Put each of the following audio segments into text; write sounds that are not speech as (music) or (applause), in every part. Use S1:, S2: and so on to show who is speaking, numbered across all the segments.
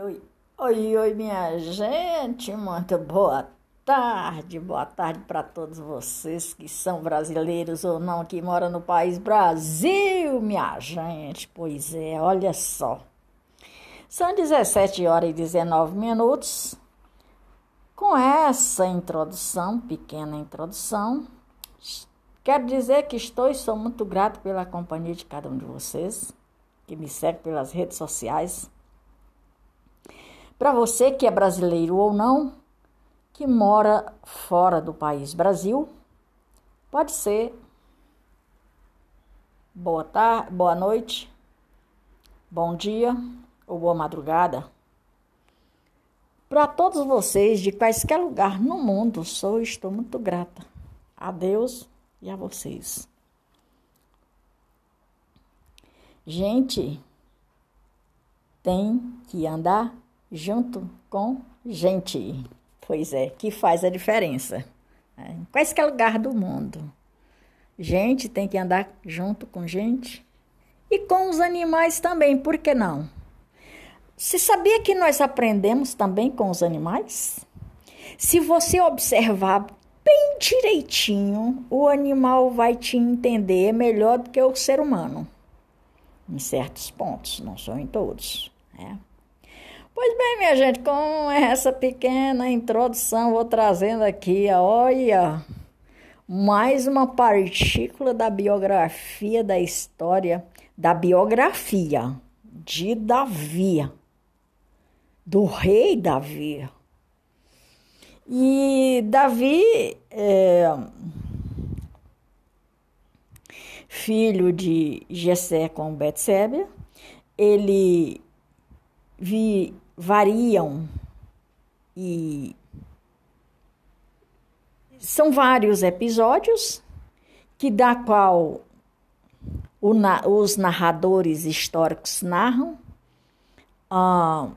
S1: Oi, oi, oi, minha gente, muito boa tarde, boa tarde para todos vocês que são brasileiros ou não, que moram no país Brasil, minha gente. Pois é, olha só. São 17 horas e 19 minutos. Com essa introdução, pequena introdução, quero dizer que estou e sou muito grato pela companhia de cada um de vocês, que me segue pelas redes sociais para você que é brasileiro ou não, que mora fora do país Brasil, pode ser boa tarde, boa noite, bom dia ou boa madrugada. Para todos vocês de quaisquer lugar no mundo, sou e estou muito grata a Deus e a vocês. Gente, tem que andar junto com gente. Pois é, que faz a diferença. É, em qualquer lugar do mundo. Gente tem que andar junto com gente. E com os animais também, por que não? Você sabia que nós aprendemos também com os animais? Se você observar bem direitinho, o animal vai te entender melhor do que o ser humano. Em certos pontos, não são em todos. Né? Pois bem, minha gente, com essa pequena introdução, vou trazendo aqui, olha, mais uma partícula da biografia da história, da biografia de Davi, do rei Davi. E Davi, é, filho de Jessé com Betsebe, ele vi, variam. E são vários episódios que da qual os narradores históricos narram. Ah,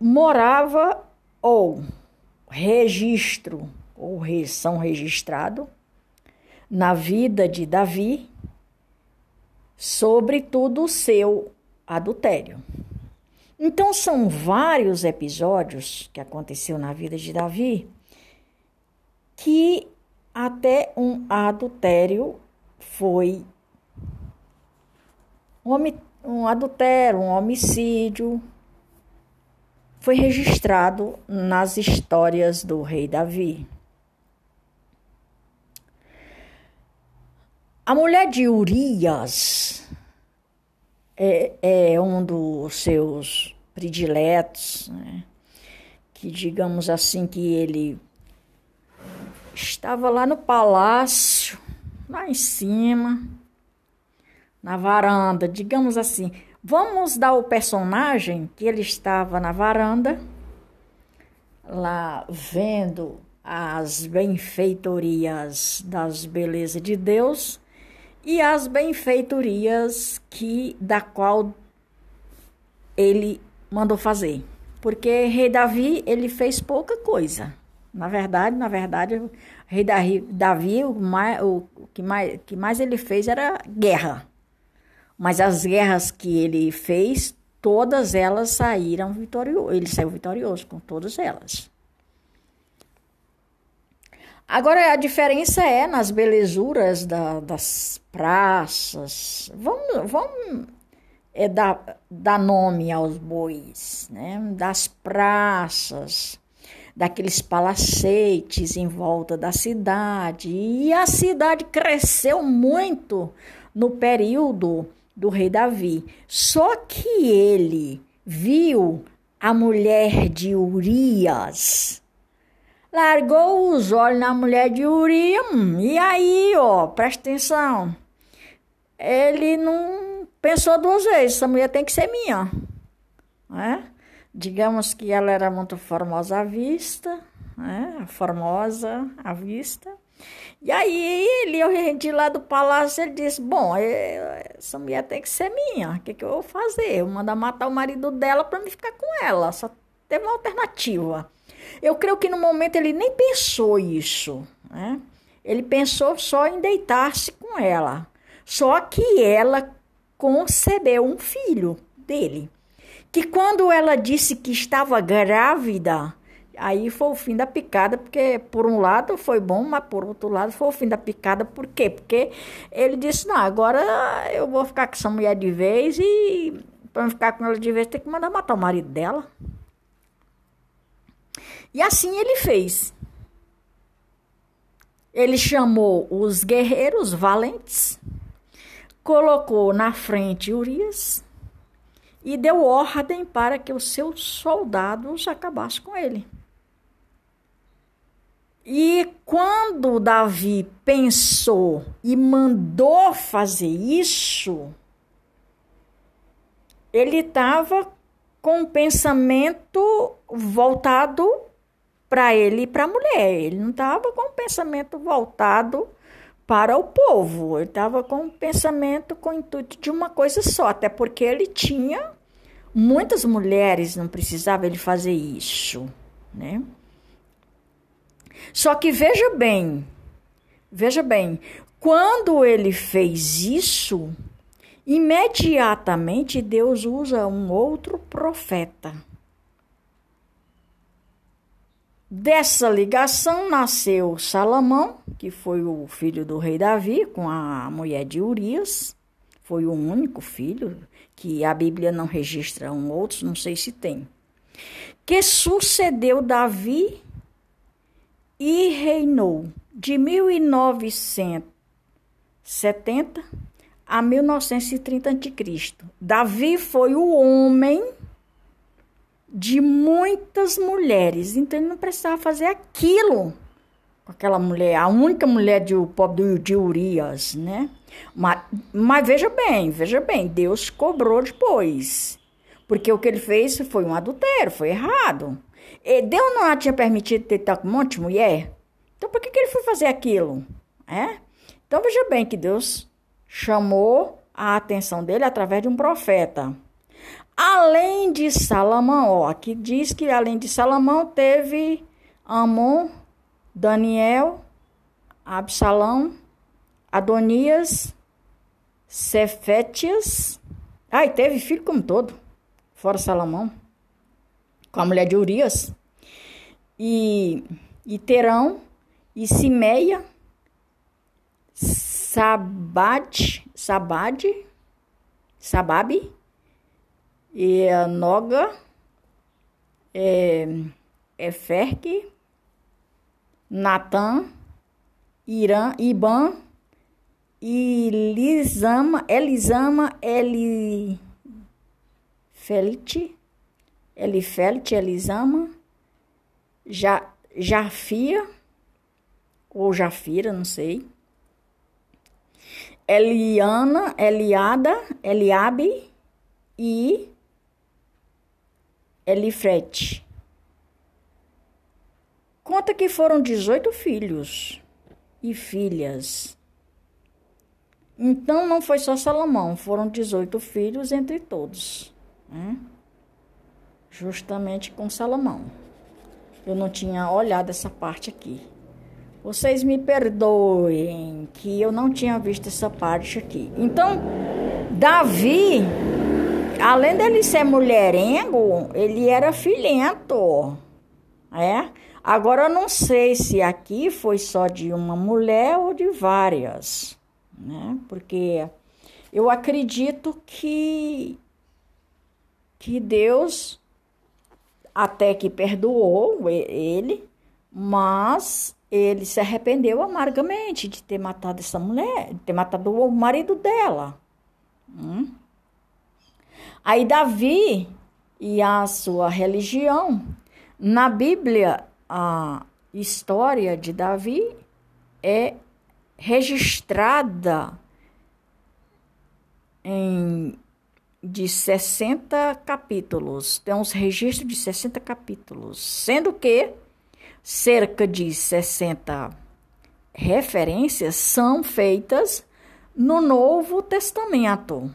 S1: morava ou registro ou são registrado na vida de Davi sobretudo o seu adultério. Então são vários episódios que aconteceu na vida de Davi que até um adultério foi um adultério, um homicídio foi registrado nas histórias do rei Davi. A mulher de Urias é, é um dos seus prediletos, né? que digamos assim que ele estava lá no palácio, lá em cima, na varanda, digamos assim. Vamos dar o personagem que ele estava na varanda, lá vendo as benfeitorias das belezas de Deus e as benfeitorias que da qual ele mandou fazer. Porque rei Davi, ele fez pouca coisa. Na verdade, na verdade, rei Davi, o, mais, o que, mais, que mais ele fez era guerra. Mas as guerras que ele fez, todas elas saíram vitorioso. Ele saiu vitorioso com todas elas. Agora, a diferença é nas belezuras da, das praças. Vamos, vamos é, dar, dar nome aos bois, né? das praças, daqueles palacetes em volta da cidade. E a cidade cresceu muito no período do rei Davi. Só que ele viu a mulher de Urias largou os olhos na mulher de Urias, e aí, ó, presta atenção. Ele não pensou duas vezes, essa mulher tem que ser minha. Né? Digamos que ela era muito formosa à vista, né? formosa à vista. E aí ele, de lá do palácio, ele disse, bom, é, essa mulher tem que ser minha, o que, que eu vou fazer? Eu mandar matar o marido dela para me ficar com ela, só teve uma alternativa. Eu creio que no momento ele nem pensou isso, né? Ele pensou só em deitar-se com ela. Só que ela concebeu um filho dele. Que quando ela disse que estava grávida, aí foi o fim da picada, porque por um lado foi bom, mas por outro lado foi o fim da picada. Por quê? Porque ele disse: Não, agora eu vou ficar com essa mulher de vez e para ficar com ela de vez tem que mandar matar o marido dela. E assim ele fez. Ele chamou os guerreiros valentes, colocou na frente Urias e deu ordem para que os seus soldados acabassem com ele. E quando Davi pensou e mandou fazer isso, ele estava com o pensamento voltado para ele e para a mulher. Ele não estava com o pensamento voltado para o povo. Ele estava com o pensamento com o intuito de uma coisa só, até porque ele tinha muitas mulheres, não precisava ele fazer isso, né? Só que veja bem, veja bem, quando ele fez isso, imediatamente Deus usa um outro profeta Dessa ligação nasceu Salomão, que foi o filho do rei Davi, com a mulher de Urias. Foi o único filho, que a Bíblia não registra um outro, não sei se tem. Que sucedeu Davi e reinou de 1970 a 1930 a.C. Davi foi o homem de muitas mulheres. Então ele não precisava fazer aquilo com aquela mulher, a única mulher de, pobre de Urias, né? Mas, mas veja bem, veja bem, Deus cobrou depois. Porque o que ele fez foi um adultério, foi errado. E Deus não tinha permitido ter com um monte de mulher. Então por que, que ele foi fazer aquilo? É? Então veja bem que Deus chamou a atenção dele através de um profeta. Além de Salomão, ó, aqui diz que além de Salomão teve Amon, Daniel, Absalão, Adonias, Cefétias. Ah, e teve filho como todo, fora Salomão, com a mulher de Urias. E, e Terão, e Simeia, Sabade, Sabade, Sababe, e a Noga, é, Eferque, Natan, Irã, Iban, Elisama, Elisama, Eli Felte, Elifelte, Elisama, ja, Jafia, ou Jafira, não sei. Eliana, Eliada, Eliabe e Elifrete. Conta que foram 18 filhos e filhas. Então não foi só Salomão, foram 18 filhos entre todos. Né? Justamente com Salomão. Eu não tinha olhado essa parte aqui. Vocês me perdoem que eu não tinha visto essa parte aqui. Então, Davi além dele ser mulherengo, ele era filhento. É? Agora eu não sei se aqui foi só de uma mulher ou de várias, né? Porque eu acredito que que Deus até que perdoou ele, mas ele se arrependeu amargamente de ter matado essa mulher, de ter matado o marido dela. Hum? Aí Davi e a sua religião, na Bíblia, a história de Davi é registrada em de 60 capítulos. Tem uns registros de 60 capítulos, sendo que cerca de 60 referências são feitas no Novo Testamento.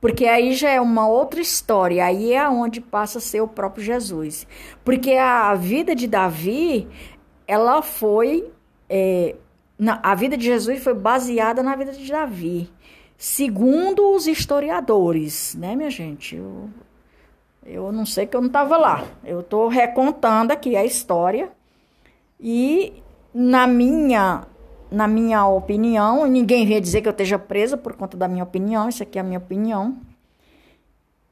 S1: Porque aí já é uma outra história, aí é onde passa a ser o próprio Jesus. Porque a vida de Davi, ela foi. É, na, a vida de Jesus foi baseada na vida de Davi. segundo os historiadores, né, minha gente? Eu, eu não sei que eu não estava lá. Eu estou recontando aqui a história e na minha na minha opinião, ninguém vem dizer que eu esteja presa por conta da minha opinião, isso aqui é a minha opinião,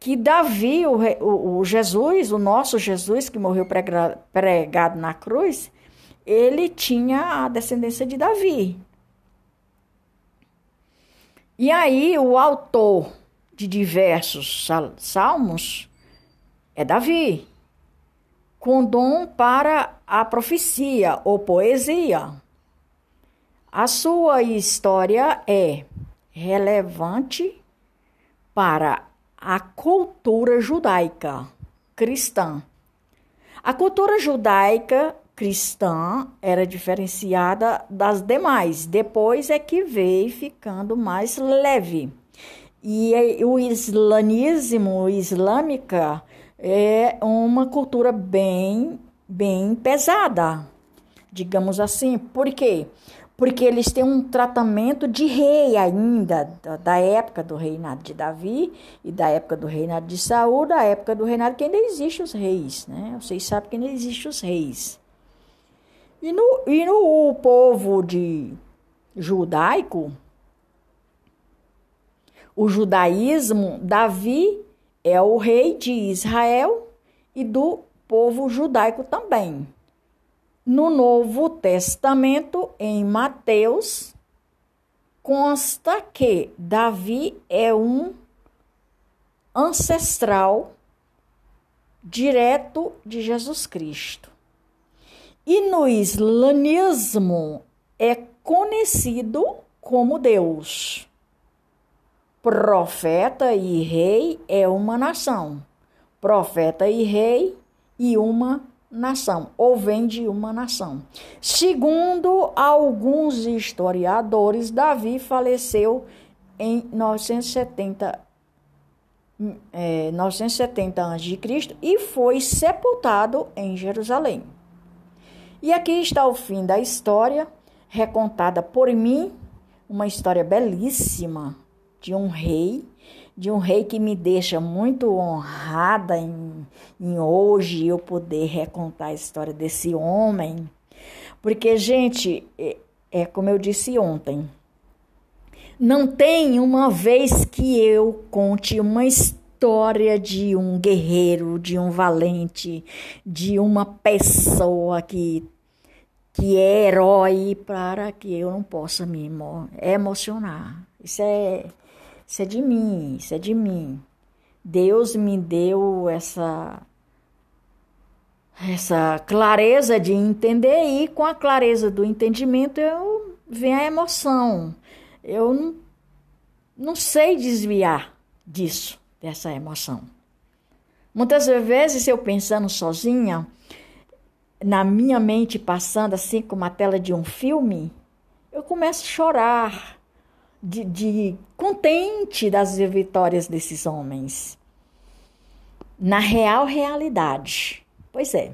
S1: que Davi, o, o, o Jesus, o nosso Jesus que morreu pregado na cruz, ele tinha a descendência de Davi. E aí o autor de diversos salmos é Davi, com dom para a profecia ou poesia. A sua história é relevante para a cultura judaica cristã. A cultura judaica cristã era diferenciada das demais. Depois é que veio ficando mais leve. E o islamismo, islâmica, é uma cultura bem, bem pesada, digamos assim. Por quê? Porque eles têm um tratamento de rei ainda, da, época do reinado de Davi e da época do reinado de Saul, da época do reinado que ainda existem os reis, né? Vocês sabem que ainda existem os reis. E no, e no povo de judaico, o judaísmo, Davi é o rei de Israel e do povo judaico também. No Novo Testamento, em Mateus, consta que Davi é um ancestral direto de Jesus Cristo. E no islamismo é conhecido como Deus. Profeta e rei é uma nação. Profeta e rei e uma nação, ou vem de uma nação. Segundo alguns historiadores, Davi faleceu em 970 é, 970 a.C. e foi sepultado em Jerusalém. E aqui está o fim da história, recontada por mim, uma história belíssima de um rei, de um rei que me deixa muito honrada em, em hoje eu poder recontar a história desse homem. Porque, gente, é, é como eu disse ontem, não tem uma vez que eu conte uma história de um guerreiro, de um valente, de uma pessoa que que é herói para que eu não possa me emocionar. Isso é, isso é de mim, isso é de mim. Deus me deu essa essa clareza de entender e com a clareza do entendimento eu vem a emoção. Eu não, não sei desviar disso, dessa emoção. Muitas vezes eu pensando sozinha, na minha mente passando assim como a tela de um filme, eu começo a chorar de, de contente das vitórias desses homens. Na real realidade. Pois é.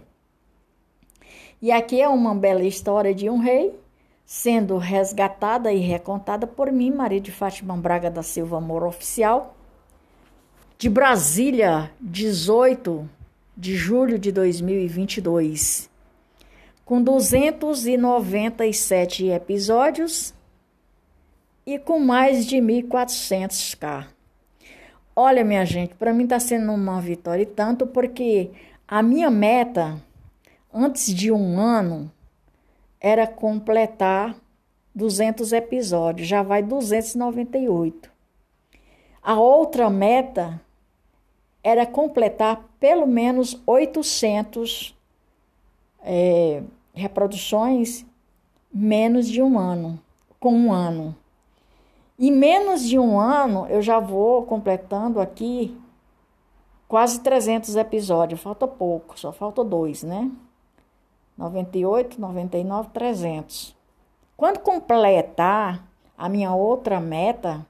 S1: E aqui é uma bela história de um rei sendo resgatada e recontada por mim, Maria de Fátima Braga da Silva Amor Oficial, de Brasília, 18 de julho de 2022 com 297 episódios e com mais de 1.400k. Olha, minha gente, para mim está sendo uma vitória e tanto porque a minha meta antes de um ano era completar 200 episódios, já vai 298. A outra meta era completar pelo menos 800 é, reproduções menos de um ano, com um ano. E menos de um ano eu já vou completando aqui quase 300 episódios. Falta pouco, só falta dois, né? 98, 99, 300. Quando completar a minha outra meta,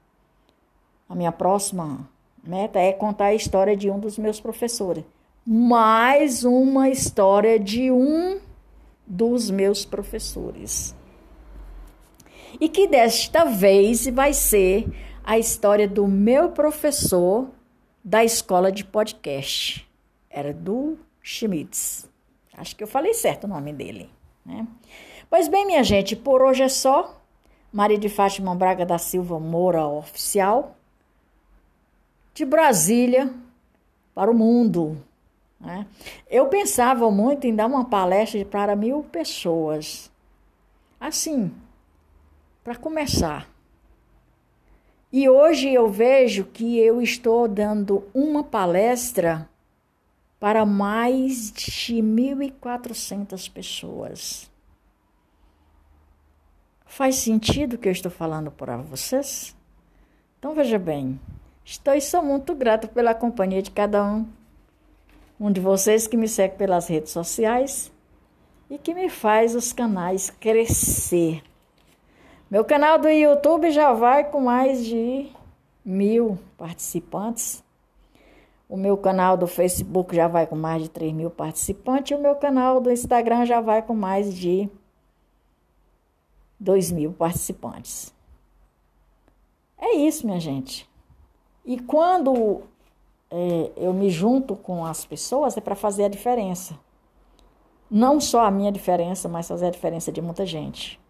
S1: a minha próxima meta é contar a história de um dos meus professores. Mais uma história de um dos meus professores. E que desta vez vai ser a história do meu professor da escola de podcast. Era do Schmitz. Acho que eu falei certo o nome dele. Né? Pois bem, minha gente, por hoje é só. Maria de Fátima Braga da Silva Moura Oficial. De Brasília para o mundo. Né? Eu pensava muito em dar uma palestra para mil pessoas. Assim, para começar. E hoje eu vejo que eu estou dando uma palestra para mais de 1.400 pessoas. Faz sentido o que eu estou falando para vocês? Então veja bem, estou e sou muito grato pela companhia de cada um, um de vocês que me segue pelas redes sociais e que me faz os canais crescer. Meu canal do YouTube já vai com mais de mil participantes. O meu canal do Facebook já vai com mais de 3 mil participantes. E o meu canal do Instagram já vai com mais de 2 mil participantes. É isso, minha gente. E quando é, eu me junto com as pessoas, é para fazer a diferença. Não só a minha diferença, mas fazer a diferença de muita gente.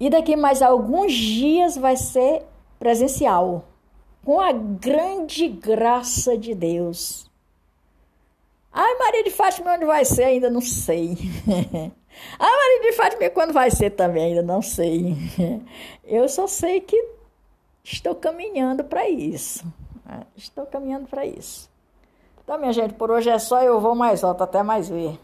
S1: E daqui mais alguns dias vai ser presencial, com a grande graça de Deus. Ai, Maria de Fátima, onde vai ser? Ainda não sei. (laughs) Ai, Maria de Fátima, quando vai ser também? Ainda não sei. (laughs) Eu só sei que estou caminhando para isso. Estou caminhando para isso. Então, minha gente, por hoje é só. Eu vou mais alto. Até mais ver.